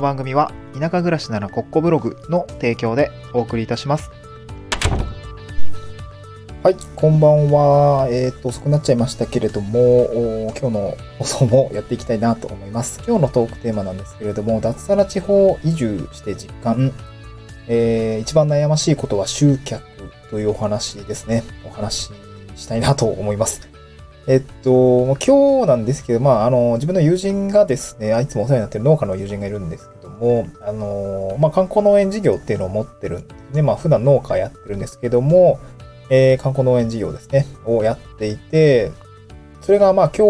の番組は田舎暮らしならコッコブログの提供でお送りいたします。はい、こんばんは。えっ、と、遅くなっちゃいましたけれども、今日の放送もやっていきたいなと思います。今日のトークテーマなんですけれども、脱サラ地方移住して実感、えー一番悩ましいことは集客というお話ですね。お話ししたいなと思います。えっと、今日なんですけど、まあ、あの、自分の友人がですね、いつもお世話になってる農家の友人がいるんですけも、あの、まあ、観光農園事業っていうのを持ってるんですね。まあ、普段農家やってるんですけども、えー観光農園事業ですね、をやっていて、それがま今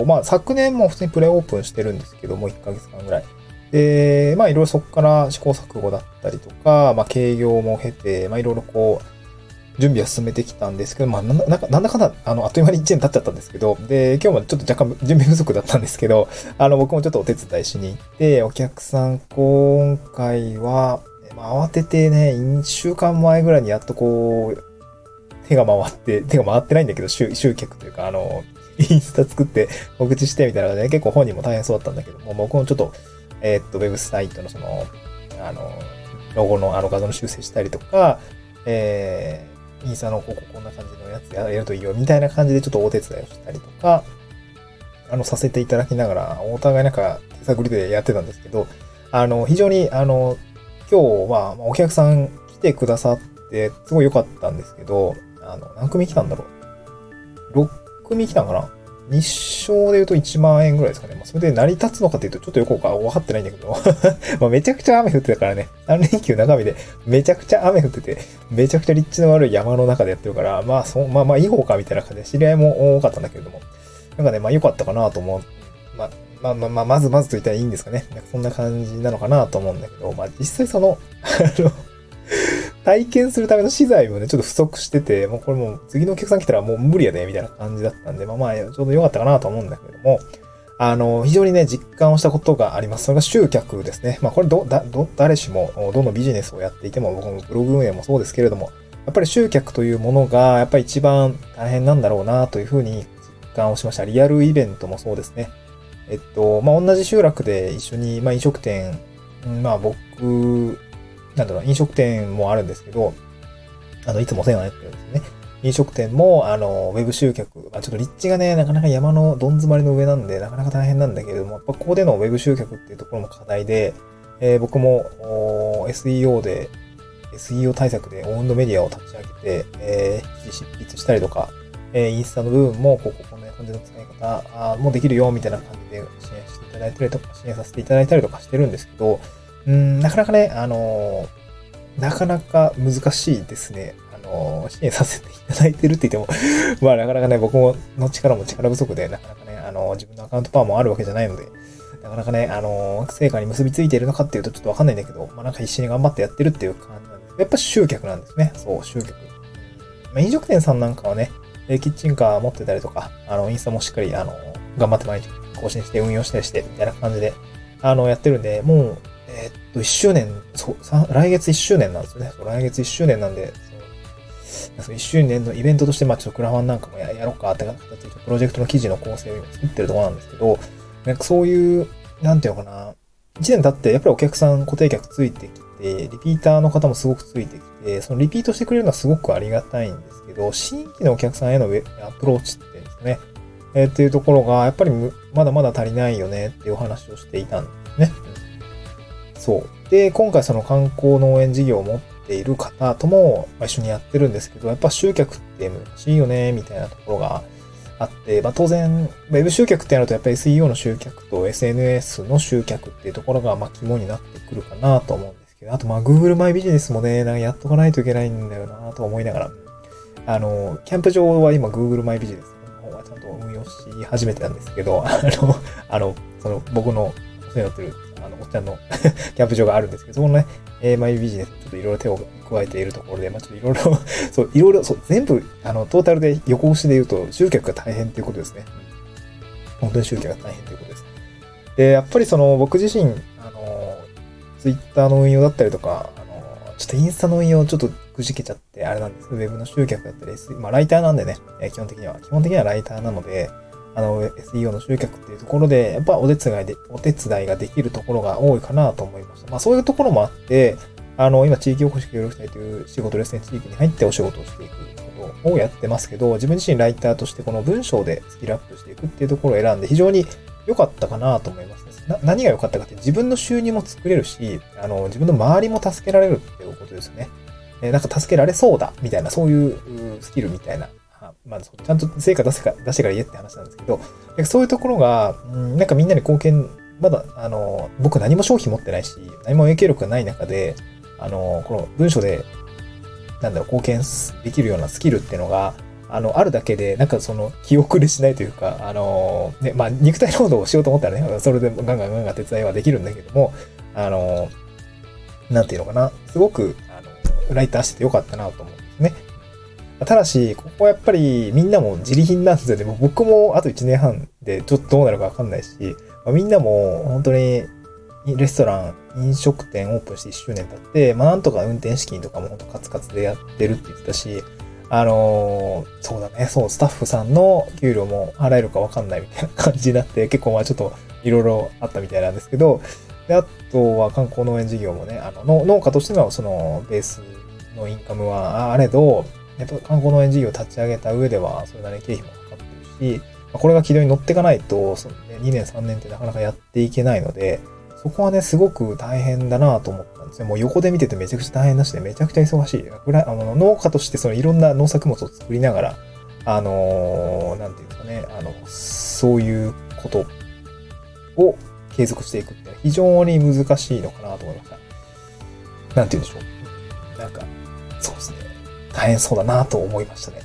日、まあ昨年も普通にプレオープンしてるんですけども、1ヶ月間ぐらい。で、まあいろいろそこから試行錯誤だったりとか、まあ営業も経て、まあいろいろこう、準備は進めてきたんですけど、まあなんだなんなんだかんだ、あの、あっという間に1年経っちゃったんですけど、で、今日もちょっと若干準備不足だったんですけど、あの、僕もちょっとお手伝いしに行って、お客さん、今回は、まあ、慌ててね、1週間前ぐらいにやっとこう、手が回って、手が回ってないんだけど、集集客というか、あの、インスタ作って告知してみたいなので、結構本人も大変そうだったんだけども、僕もちょっと、えーっと、ウェブサイトのその、あの、ロゴのあの画像の修正したりとか、えー、インスタのこここんな感じのやつやるといいよ、みたいな感じでちょっとお手伝いをしたりとか、あの、させていただきながら、お互いなんか手探りでやってたんですけど、あの、非常に、あの、今日は、お客さん来てくださって、すごい良かったんですけど、あの、何組来たんだろう ?6 組来たんかな？日照で言うと1万円ぐらいですかね。まあ、それで成り立つのかっていうとちょっとよくわかってないんだけど。まあめちゃくちゃ雨降ってたからね。3連休中日でめちゃくちゃ雨降ってて、めちゃくちゃ立地の悪い山の中でやってるから、まあそ、まあまあいい方かみたいな感じで知り合いも多かったんだけれども。なんかね、まあ良かったかなと思う。まあ、まあまあまあ、まずまずと言ったらいいんですかね。なんかそんな感じなのかなと思うんだけど、まあ実際その、あの、体験するための資材もね、ちょっと不足してて、もうこれもう次のお客さん来たらもう無理やで、みたいな感じだったんで、まあまあ、ちょうど良かったかなと思うんだけれども、あの、非常にね、実感をしたことがあります。それが集客ですね。まあこれど、だ、ど、誰しも、どのビジネスをやっていても、僕のブログ運営もそうですけれども、やっぱり集客というものが、やっぱり一番大変なんだろうな、というふうに実感をしました。リアルイベントもそうですね。えっと、まあ同じ集落で一緒に、まあ飲食店、まあ僕、なんだろう、飲食店もあるんですけど、あの、いつもお世話になってるんですね。飲食店も、あの、ウェブ集客、まあ、ちょっと立地がね、なかなか山のどん詰まりの上なんで、なかなか大変なんだけれども、やっぱここでのウェブ集客っていうところも課題で、えー僕も SEO で、SEO 対策でオウンドメディアを立ち上げて、えー執筆したりとか、えーインスタの部分も、こここんな感じの使い方もできるよ、みたいな感じで支援していただいたりとか、支援させていただいたりとかしてるんですけど、うん、なかなかね、あのなかなか難しいですね。あの支援させていただいてるって言っても、まあなかなかね、僕もの力も力不足で、なかなかね、あの自分のアカウントパワーもあるわけじゃないので、なかなかね、あの成果に結びついているのかっていうとちょっとわかんないんだけど、まあなんか必死に頑張ってやってるっていう感じなんですけど、やっぱ集客なんですね。そう、集客。まあ、飲食店さんなんかはね、キッチンカー持ってたりとか、あの、インスタもしっかり、あの、頑張って毎日更新して運用したりして、みたいな感じで、あの、やってるんで、もう、えーっと、1周年、そう、来月1周年なんですよね。そう来月1周年なんで、そうそう1周年のイベントとして、まあちょっとクラファンなんかもやろうかって形で、プロジェクトの記事の構成を今作ってるところなんですけど、なんかそういう、なんていうのかな、1年経って、やっぱりお客さん、固定客ついてきて、リピーターの方もすごくついてきて、そのリピートしてくれるのはすごくありがたいんですけど、新規のお客さんへのアプローチっていうんですね、えーっていうところが、やっぱりまだまだ足りないよねっていうお話をしていたんですね。そう。で、今回その観光農園事業を持っている方とも一緒にやってるんですけど、やっぱ集客って難しいよね、みたいなところがあって、まあ当然、ウェブ集客ってやるとやっぱり SEO の集客と SNS の集客っていうところがまあ肝になってくるかなと思うんですけど、あとまあ Google マイビジネスもね、なんかやっとかないといけないんだよなと思いながら、あの、キャンプ場は今 Google マイビジネスの方はちゃんと運用し始めてたんですけど、あの、あの、その僕のお世話になってる、おっちゃんの キャンプ場があるんですけど、そこのね、えーマイビジネス、ちょっといろいろ手を加えているところで、まあちょっといろいろ、そう、いろいろ、そう、全部、あの、トータルで横押しで言うと、集客が大変っていうことですね。本当に集客が大変ということです。で、やっぱりその、僕自身、あの、ツイッターの運用だったりとか、あの、ちょっとインスタの運用ちょっとくじけちゃって、あれなんですけど、ウェブの集客だったり、まあライターなんでね、え基本的には、基本的にはライターなので、あの、SEO の集客っていうところで、やっぱお手伝いで、お手伝いができるところが多いかなと思いました。まあそういうところもあって、あの、今地域おこし協力隊という仕事ですね、地域に入ってお仕事をしていくことをやってますけど、自分自身ライターとしてこの文章でスキルアップしていくっていうところを選んで非常に良かったかなと思います、な。何が良かったかって自分の収入も作れるし、あの、自分の周りも助けられるっていうことですね。えなんか助けられそうだ、みたいな、そういうスキルみたいな。まあ、ちゃんと成果出せか、出してから言えって話なんですけど、そういうところが、うん、なんかみんなに貢献、まだ、あの、僕何も商品持ってないし、何も影響力がない中で、あの、この文章で、なんだろう、貢献できるようなスキルっていうのが、あの、あるだけで、なんかその、気遅れしないというか、あの、ね、まあ、肉体労働をしようと思ったらね、それでガンガンガンガン手伝いはできるんだけども、あの、なんていうのかな、すごく、あの、ライターしててよかったなと思うんですね。ただし、ここはやっぱりみんなも自利品なんですよね。僕もあと1年半でちょっとどうなるかわかんないし、まあ、みんなも本当にレストラン、飲食店オープンして1周年経って、まあなんとか運転資金とかも本当カツカツでやってるって言ってたし、あのー、そうだね、そう、スタッフさんの給料も払えるかわかんないみたいな感じになって、結構まあちょっといろいろあったみたいなんですけど、で、あとは観光農園事業もね、あの、農家としてのそのベースのインカムはあれど、やっぱ観光農園事業を立ち上げた上では、それなりに経費もかかってるし、これが軌道に乗っていかないと、そのね、2年3年ってなかなかやっていけないので、そこはね、すごく大変だなと思ったんですよ。もう横で見ててめちゃくちゃ大変だしね、めちゃくちゃ忙しい。あの農家としてそのいろんな農作物を作りながら、あのー、なんていうかね、あの、そういうことを継続していくって非常に難しいのかなと思いました。なんて言うんでしょう。なんか、大変そうだなと思いましたね。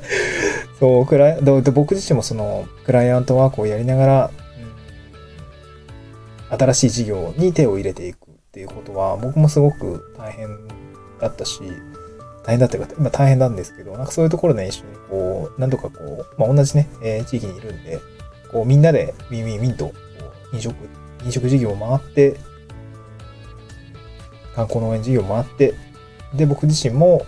そう、クライ僕自身もその、クライアントワークをやりながら、新しい事業に手を入れていくっていうことは、僕もすごく大変だったし、大変だっていうか、今大変なんですけど、なんかそういうところで、ね、一緒にこう、なんとかこう、まあ、同じね、えー、地域にいるんで、こう、みんなでウィンウィンウィンと、飲食、飲食事業を回って、観光農園事業を回って、で、僕自身も、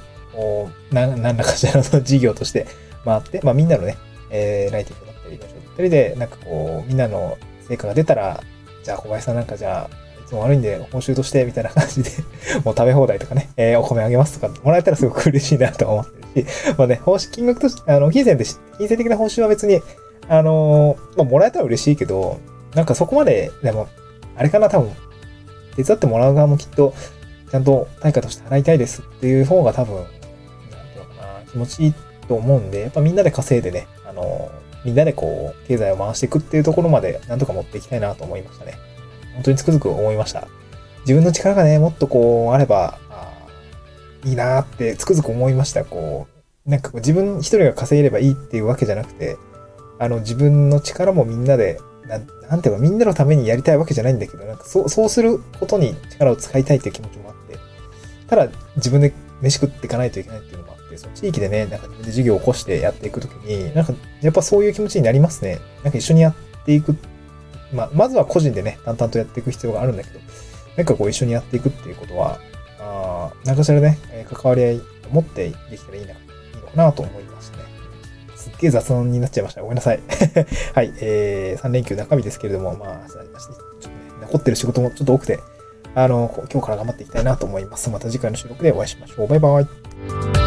何らかしらの事業として回って、まあみんなのね、えー、ライティングだったり、だったりで、なんかこう、みんなの成果が出たら、じゃあ小林さんなんかじゃあ、いつも悪いんで報酬としてみたいな感じで もう食べ放題とかね、えー、お米あげますとかもらえたらすごく嬉しいなと思ってるし、まあね、報酬、金額として、あの、金銭で、金銭的な報酬は別に、あのー、まあ、もらえたら嬉しいけど、なんかそこまで、でも、あれかな、多分、手伝ってもらう側もきっと、ちゃんと対価として払いたいですっていう方が多分、気持ちいいと思うんで、やっぱみんなで稼いでね、あのみんなでこう、経済を回していくっていうところまで、なんとか持っていきたいなと思いましたね。本当につくづく思いました。自分の力がね、もっとこう、あれば、あいいなってつくづく思いました。こう、なんかこう自分一人が稼げればいいっていうわけじゃなくて、あの、自分の力もみんなで、ななんていうか、みんなのためにやりたいわけじゃないんだけど、なんかそう、そうすることに力を使いたいっていう気持ちもあって、ただ自分で飯食っていかないといけないっていうのも、その地域でね、なんか自分で授業を起こしてやっていくときに、なんかやっぱそういう気持ちになりますね。なんか一緒にやっていく。まあ、まずは個人でね、淡々とやっていく必要があるんだけど、なんかこう一緒にやっていくっていうことは、あなんかしらね、関わり合いを持ってできたらいいな、いいのかなと思いますね。すっげえ雑談になっちゃいました。ごめんなさい。はい、えー、3連休中身ですけれども、まあ、ちょっとね、残ってる仕事もちょっと多くて、あの、今日から頑張っていきたいなと思います。また次回の収録でお会いしましょう。バイバイ。